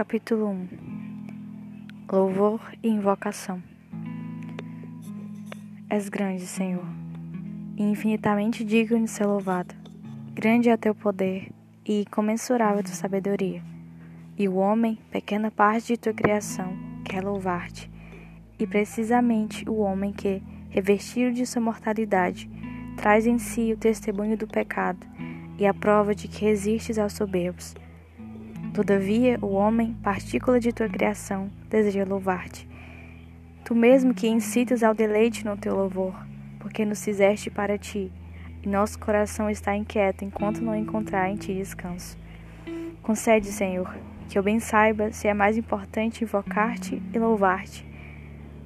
Capítulo 1 Louvor e Invocação És grande, Senhor, e infinitamente digno de ser louvado. Grande é teu poder e incomensurável tua sabedoria. E o homem, pequena parte de tua criação, quer louvar-te. E precisamente o homem que, revestido de sua mortalidade, traz em si o testemunho do pecado e a prova de que resistes aos soberbos Todavia, o homem, partícula de tua criação, deseja louvar-te. Tu mesmo que incitas ao deleite no teu louvor, porque nos fizeste para ti, e nosso coração está inquieto enquanto não encontrar em ti descanso. Concede, Senhor, que eu bem saiba se é mais importante invocar-te e louvar-te,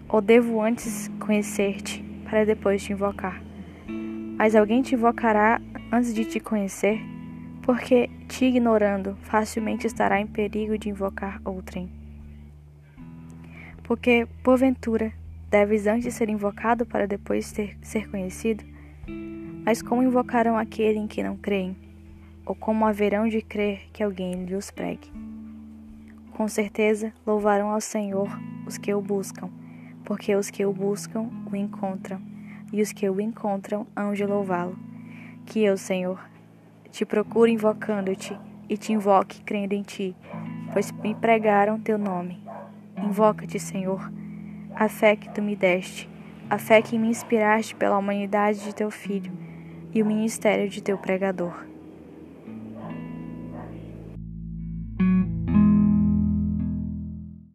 ou devo antes conhecer-te para depois te invocar. Mas alguém te invocará antes de te conhecer? Porque, te ignorando, facilmente estará em perigo de invocar outrem. Porque, porventura, deves antes ser invocado para depois ter, ser conhecido? Mas como invocarão aquele em que não creem? Ou como haverão de crer que alguém lhes pregue? Com certeza louvarão ao Senhor os que o buscam, porque os que o buscam o encontram, e os que o encontram hão de louvá-lo. Que eu, Senhor, te procuro invocando-te e te invoque crendo em ti, pois me pregaram teu nome. Invoca-te, Senhor, a fé que tu me deste, a fé que me inspiraste pela humanidade de teu filho e o ministério de teu pregador.